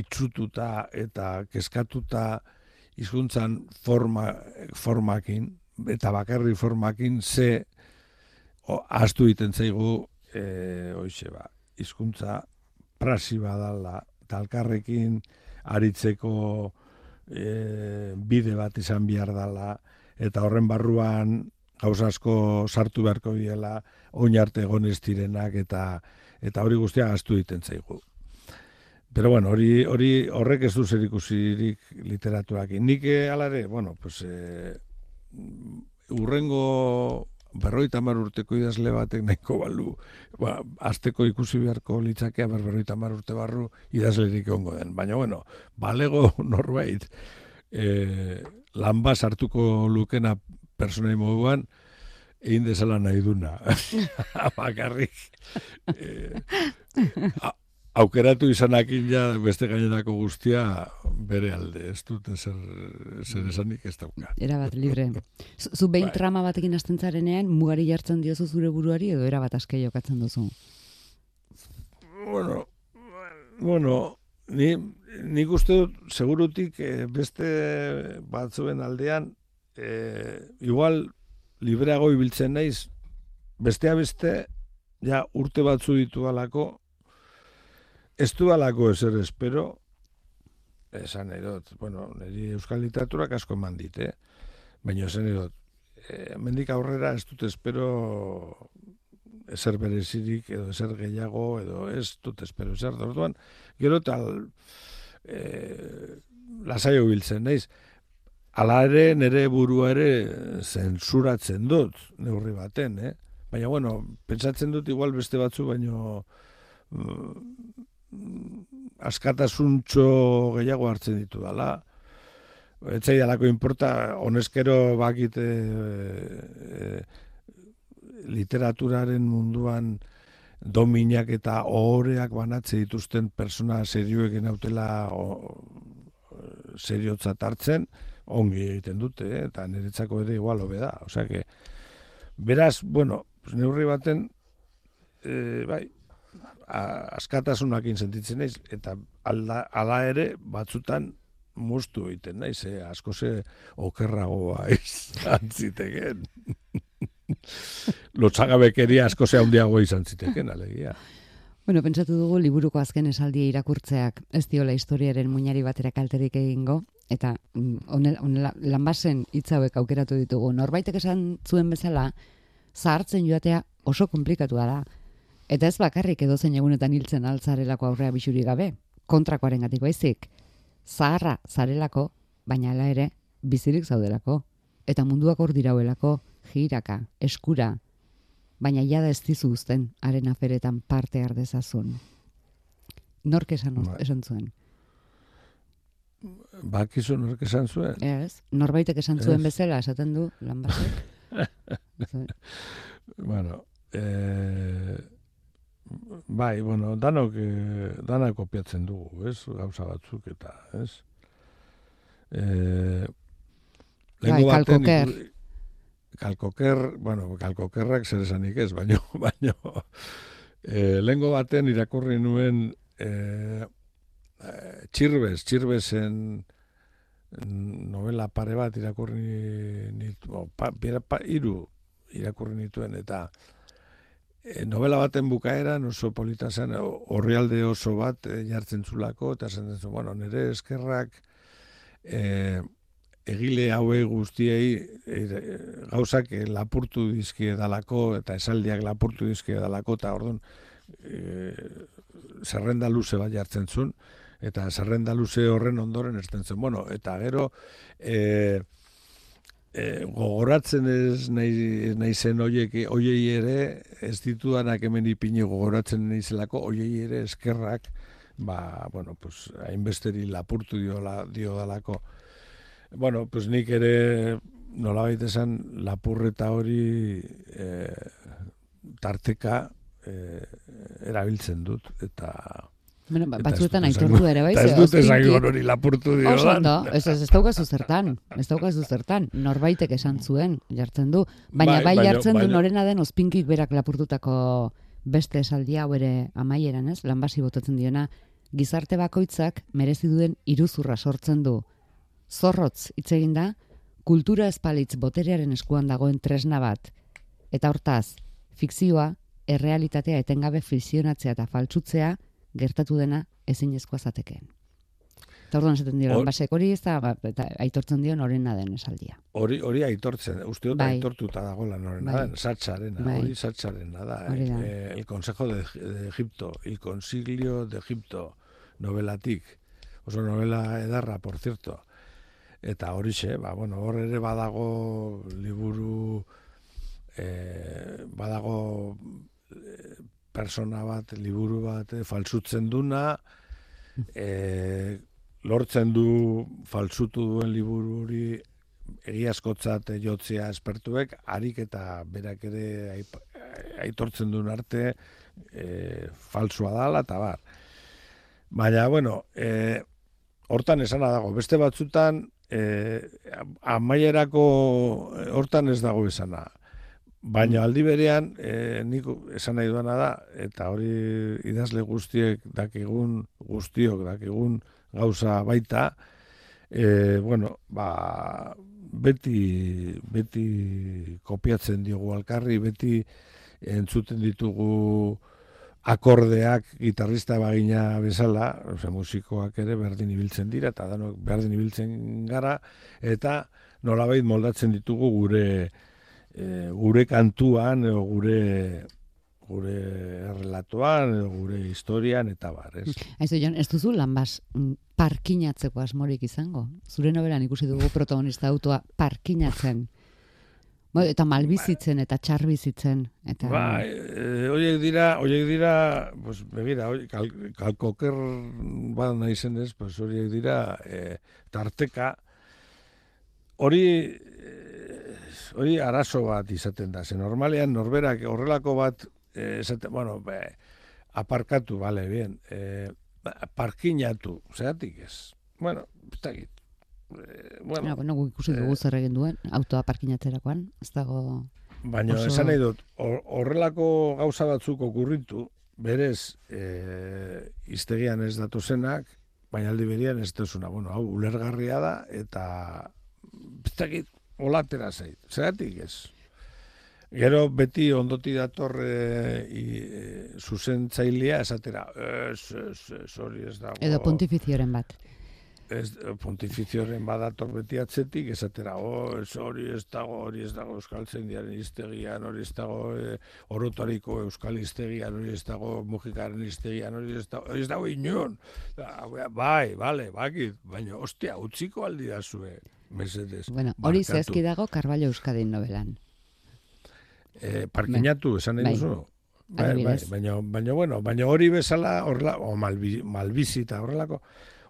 itxututa eta kezkatuta hizkuntzan forma, formakin, eta bakarri formakin ze o, astu egiten zaigu e, hoize ba, hizkuntza prasi badala, talkarrekin aritzeko e, bide bat izan behar dala, eta horren barruan gauza asko sartu beharko diela, oin arte egon ez direnak, eta, eta hori guztia astu egiten zaigu. Pero bueno, hori, hori horrek ez du zer ikusirik literaturakin. Nik hala ere, bueno, pues, eh, urrengo berroita mar urteko idazle batek nahiko balu, ba, azteko ikusi beharko litzakea ber berroita mar urte barru idazlerik ongo den. Baina, bueno, balego norbait, e, lan bat sartuko lukena personai moduan, egin dezala nahi duna. Bakarrik. E, aukeratu izanakin ja beste gainerako guztia bere alde, ez dut zer, zer esanik ez dauka. Era bat libre. Zu- behin Bai. trama batekin hasten zarenean, mugari jartzen diozu zure buruari edo era bat aske jokatzen duzu. Bueno, bueno, ni, nik uste dut, segurutik eh, beste batzuen aldean, eh, igual libreago ibiltzen naiz, bestea beste, ja urte batzu ditu alako, ez du alako ezer espero, esan dut, bueno, niri euskal literaturak asko eman dit, eh? baina esan nahi dut, eh, mendik aurrera ez dut espero ezer berezirik edo ezer gehiago edo ez dut espero ezer orduan gero tal e, lasai biltzen naiz Hala ere, nire burua ere zentsuratzen dut, neurri baten, eh? Baina, bueno, pentsatzen dut igual beste batzu, baino mm, askatasuntxo gehiago hartzen ditu dala. Etzai dalako importa, honezkero bakit e, e, literaturaren munduan dominak eta ohoreak banatze dituzten persona serioekin autela o, seriotzat hartzen, ongi egiten dute, eh? eta niretzako ere igual hobe da. Osea que, beraz, bueno, neurri baten, e, bai, a- askatasunakin sentitzen naiz, eta alda, ala ere batzutan mustu egiten naiz, eh? asko ze okerragoa izan ziteken. Lotzagabekeria asko ze handiago izan ziteken, alegia. Bueno, pentsatu dugu liburuko azken esaldia irakurtzeak ez diola historiaren muinari batera kalterik egingo, eta mm, honela lanbasen hitz hauek aukeratu ditugu. Norbaitek esan zuen bezala, zahartzen joatea oso komplikatua da. Eta ez bakarrik edozein egunetan hiltzen altzarelako aurrea bisuri gabe, kontrakoaren gatik baizik. Zaharra zarelako, baina hala ere, bizirik zaudelako. Eta munduak hor dirauelako, jiraka, eskura, baina jada ez dizu uzten haren aferetan parte har dezazun. Nork esan, Bai. esan zuen? Bakizu nork esan zuen? Ez? Norbaitek esan zuen Ez. bezala, esaten du, lanbasek? Bueno, eh, bai, bueno, danok, eh, danak kopiatzen dugu, ez, gauza batzuk eta, ez? Eh, Bai, kalkoker. iku- kalkoker, bueno, kalkokerrak zer esanik ez, baino, baino, e, lengo baten irakurri nuen e, e, txirbez, txirbezen novela pare bat irakurri nitu, pa, pa, iru irakurri nituen, eta e, novela baten bukaeran oso polita zen, horrialde oso bat e, jartzen zulako, eta zen zu, bueno, nire eskerrak e, egile haue guztiei e, gauzak lapurtu dizkie dalako, eta esaldiak lapurtu dizkie dalako, eta orduan e, zerrenda luze bat jartzen zuen, eta zerrenda luze horren ondoren erten zen. Bueno, eta gero, e, e, gogoratzen ez nahi, nahi zen oiek, oiei ere, ez ditudanak hemen ipini gogoratzen nahi zelako, oiei ere eskerrak, ba, bueno, pues, hainbesteri lapurtu dio, la, dio dalako. Bueno, pues nik ere nolabait esan lapurreta hori e, tarteka e, erabiltzen dut, eta Bueno, ba- batzuetan aitortu ere, bai? Eta ez dut esan ozpinki- hori lapurtu dio. Oso ondo, ez, ez, ez daukazu zertan, ez daukazu zertan, norbaitek esan zuen, jartzen du, baina Bai, bai, baina- jartzen du baina- norena den ospinkik berak lapurtutako beste esaldi hau ere amaieran, ez? Lanbasi botatzen diona, gizarte bakoitzak merezi duen iruzurra sortzen du. Zorrotz hitz egin da, kultura espalitz boterearen eskuan dagoen tresna bat. Eta hortaz, fikzioa, errealitatea etengabe fisionatzea eta faltsutzea gertatu dena ezinezkoa zatekeen. Eta orduan esaten dio, Hor- basek hori ez da, ba, eta aitortzen dio norena den esaldia. Hori hori aitortzen, uste dut Bai. aitortuta dagoela norena Bai. den, satsarena, Bai. hori satsarena da. Hori da. Eh, el Consejo de, de Egipto, el Consiglio de Egipto, novelatik, oso novela edarra, por cierto. Eta horixe, ba, bueno, hor ere badago liburu, eh, badago eh, persona bat, liburu bat, eh, falsutzen duna, eh, lortzen du falsutu duen liburu hori egiazkotzat jotzea espertuek, harik eta berak ere aitortzen duen arte e, falsua dala eta bar. Baina, bueno, e, hortan esana dago, beste batzutan e, amaierako e, hortan ez dago esana. Baina aldi berean, e, nik esan nahi duana da, eta hori idazle guztiek dakigun, guztiok dakigun gauza baita, e, bueno, ba, beti, beti kopiatzen diogu alkarri, beti entzuten ditugu akordeak gitarrista bagina bezala, ose, musikoak ere berdin ibiltzen dira, eta danok berdin ibiltzen gara, eta nolabait moldatzen ditugu gure e, gure kantuan, edo gure gure errelatoan, edo gure historian, eta bar, ez? Aizu, Jon, ez duzu lanbas mm, parkinatzeko asmorik izango? Zure nobelan ikusi dugu protagonista autoa parkinatzen. Bo, eta malbizitzen eta txarbizitzen. Eta... Ba, e, horiek dira, horiek dira, pues, begira, hori, kal, kalkoker bat nahi zenez, pues, horiek dira, e, tarteka, hori, e, hori arazo bat izaten da, ze normalean norberak horrelako bat, e, esaten, bueno, be, aparkatu, bale, bien, e, ba, parkinatu, zeratik ez? Bueno, ez dakit. E, bueno, Ja, bueno, ikusi dugu zer egin duen autoa parkinatzerakoan, ez dago... Baina Oso- esan nahi dut, hor- horrelako gauza batzuk okurritu, berez, e, iztegian ez datozenak, baina aldi berian ez duzuna. Bueno, hau, ulergarria da, eta ez dakit, olatera zait. Zeratik ez? Gero beti ondoti dator e, e, zuzentzailea esatera, ez, ez, ez, hori ez dago. Edo pontifizioren bat. ez, pontifizioaren badator beti atzetik, esatera, oh, ez hori ez dago, hori ez dago Euskal Zendiaren iztegian, hori ez dago e, orotariko Euskal iztegian, hori ez dago Mujikaren iztegian, hori ez dago, hori ez dago inon. Da, bai, bale, bakit, baina, ostia, utziko aldi da zue, mesedez. Bueno, hori zehazki dago Carballo Euskadin novelan. E, parkinatu, esan nahi Bai. duzu? Bai, bai, baina, baina, bueno, baina hori bezala, horrela, o malbi, malbizi eta horrelako,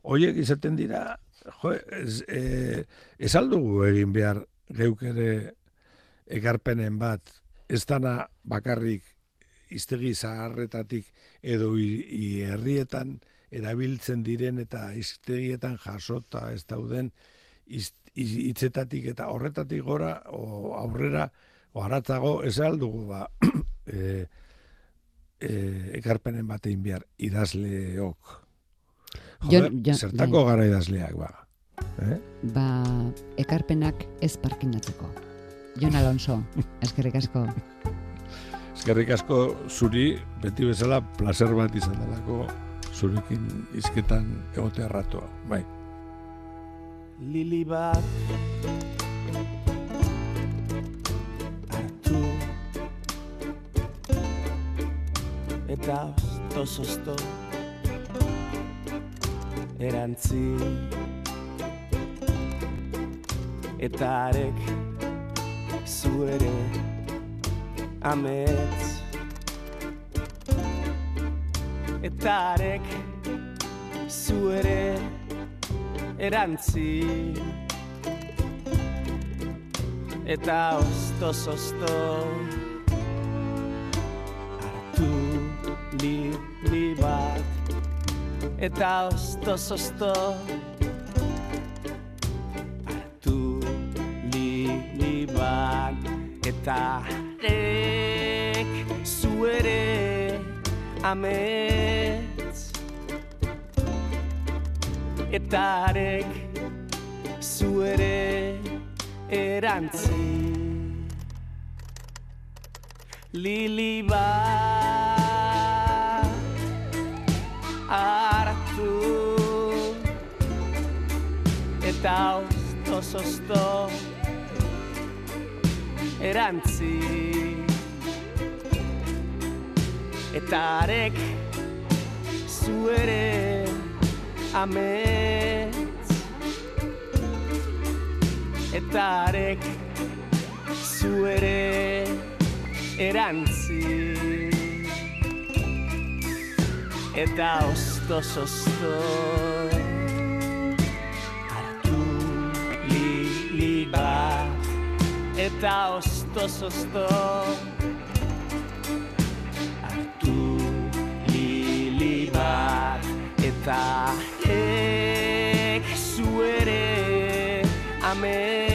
horiek izaten dira, jo, ez, e, ez aldugu egin behar geuk ere ekarpenen bat, ez dana bakarrik iztegi zaharretatik edo herrietan erabiltzen diren eta iztegietan jasota ez dauden iz- hitzetatik eta horretatik gora, o aurrera, o haratzago, ez aldugu, ba, e, e, ekarpenen batein behar idazleok. Joder, Jon- zertako gara idazleak, ba. Eh? Ba, ekarpenak ez parkinatzeko. Jon Alonso, eskerrik asko. Eskerrik asko zuri, beti bezala, placer bat izan delako zurekin izketan egotea ratua. Bai. Lili bat. Hartu. Eta osto erantzi. Eta arek zu ere amets. Eta arek zu ere erantzi eta osto osto hartu li, li bat. Eta osto osto hartu li, li bat. Eta ek zu ere amets eta arek zu ere erantzi. Lili bat hartu eta osto osto erantzi. Eta arek zu ere amets eta arek zu ere erantzi. Eta osto osto hartu li, li bat. Eta osto osto hartu li, li bat. Eta ek zu ere amets